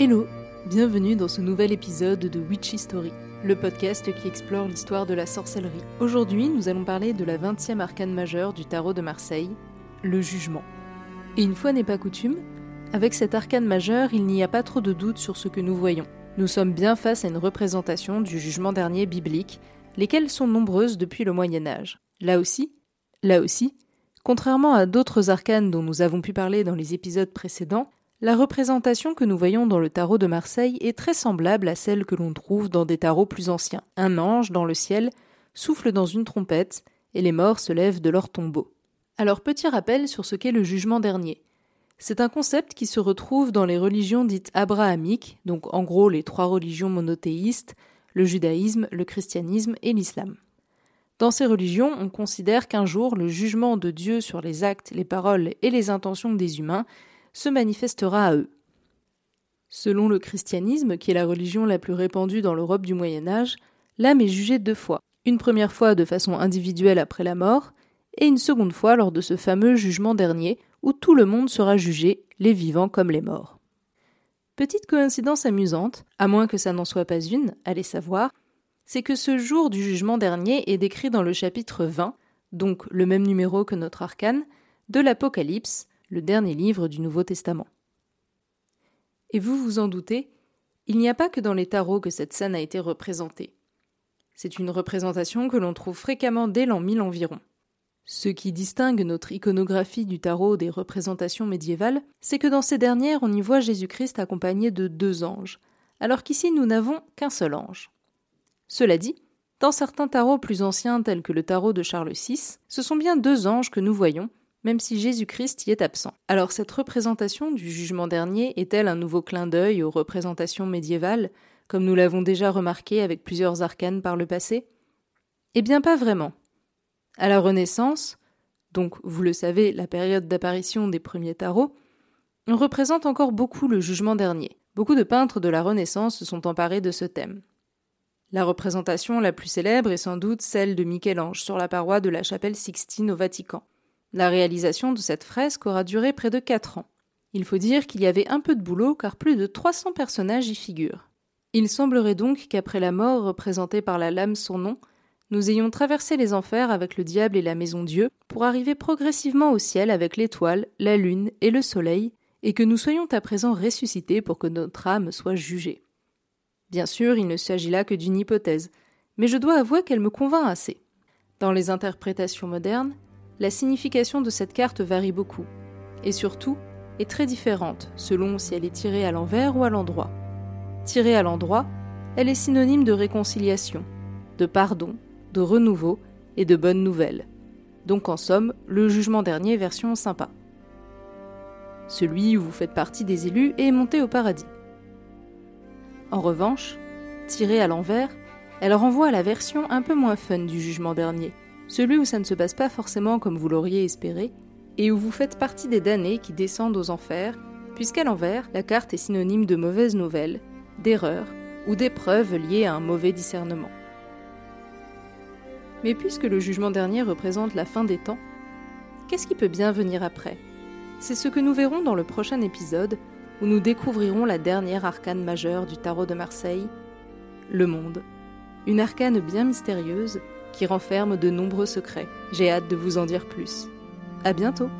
Hello, bienvenue dans ce nouvel épisode de Witch History, le podcast qui explore l'histoire de la sorcellerie. Aujourd'hui, nous allons parler de la 20e arcane majeure du tarot de Marseille, le jugement. Et une fois n'est pas coutume, avec cette arcane majeure, il n'y a pas trop de doute sur ce que nous voyons. Nous sommes bien face à une représentation du jugement dernier biblique, lesquelles sont nombreuses depuis le Moyen Âge. Là aussi, là aussi, contrairement à d'autres arcanes dont nous avons pu parler dans les épisodes précédents, la représentation que nous voyons dans le tarot de Marseille est très semblable à celle que l'on trouve dans des tarots plus anciens. Un ange, dans le ciel, souffle dans une trompette, et les morts se lèvent de leur tombeau. Alors petit rappel sur ce qu'est le jugement dernier. C'est un concept qui se retrouve dans les religions dites abrahamiques, donc en gros les trois religions monothéistes, le judaïsme, le christianisme et l'islam. Dans ces religions, on considère qu'un jour le jugement de Dieu sur les actes, les paroles et les intentions des humains se manifestera à eux. Selon le christianisme, qui est la religion la plus répandue dans l'Europe du Moyen Âge, l'âme est jugée deux fois, une première fois de façon individuelle après la mort, et une seconde fois lors de ce fameux jugement dernier, où tout le monde sera jugé, les vivants comme les morts. Petite coïncidence amusante, à moins que ça n'en soit pas une, allez savoir, c'est que ce jour du jugement dernier est décrit dans le chapitre 20, donc le même numéro que notre arcane, de l'Apocalypse, le dernier livre du Nouveau Testament. Et vous vous en doutez, il n'y a pas que dans les tarots que cette scène a été représentée. C'est une représentation que l'on trouve fréquemment dès l'an 1000 environ. Ce qui distingue notre iconographie du tarot des représentations médiévales, c'est que dans ces dernières on y voit Jésus-Christ accompagné de deux anges, alors qu'ici nous n'avons qu'un seul ange. Cela dit, dans certains tarots plus anciens tels que le tarot de Charles VI, ce sont bien deux anges que nous voyons, même si Jésus-Christ y est absent. Alors cette représentation du jugement dernier est-elle un nouveau clin d'œil aux représentations médiévales, comme nous l'avons déjà remarqué avec plusieurs arcanes par le passé? Eh bien pas vraiment. À la Renaissance, donc vous le savez, la période d'apparition des premiers tarots, on représente encore beaucoup le jugement dernier. Beaucoup de peintres de la Renaissance se sont emparés de ce thème. La représentation la plus célèbre est sans doute celle de Michel-Ange sur la paroi de la chapelle Sixtine au Vatican. La réalisation de cette fresque aura duré près de quatre ans. Il faut dire qu'il y avait un peu de boulot car plus de 300 personnages y figurent. Il semblerait donc qu'après la mort représentée par la lame son nom, nous ayons traversé les enfers avec le diable et la maison Dieu pour arriver progressivement au ciel avec l'étoile, la lune et le soleil, et que nous soyons à présent ressuscités pour que notre âme soit jugée. Bien sûr, il ne s'agit là que d'une hypothèse, mais je dois avouer qu'elle me convainc assez. Dans les interprétations modernes, la signification de cette carte varie beaucoup, et surtout est très différente selon si elle est tirée à l'envers ou à l'endroit. Tirée à l'endroit, elle est synonyme de réconciliation, de pardon, de renouveau et de bonnes nouvelles. Donc en somme, le jugement dernier version sympa. Celui où vous faites partie des élus est monté au paradis. En revanche, tirée à l'envers, elle renvoie à la version un peu moins fun du jugement dernier, celui où ça ne se passe pas forcément comme vous l'auriez espéré, et où vous faites partie des damnés qui descendent aux enfers, puisqu'à l'envers, la carte est synonyme de mauvaises nouvelles, d'erreurs ou d'épreuves liées à un mauvais discernement. Mais puisque le jugement dernier représente la fin des temps, qu'est-ce qui peut bien venir après? C'est ce que nous verrons dans le prochain épisode, où nous découvrirons la dernière arcane majeure du tarot de Marseille, le monde. Une arcane bien mystérieuse qui renferme de nombreux secrets. J'ai hâte de vous en dire plus. À bientôt!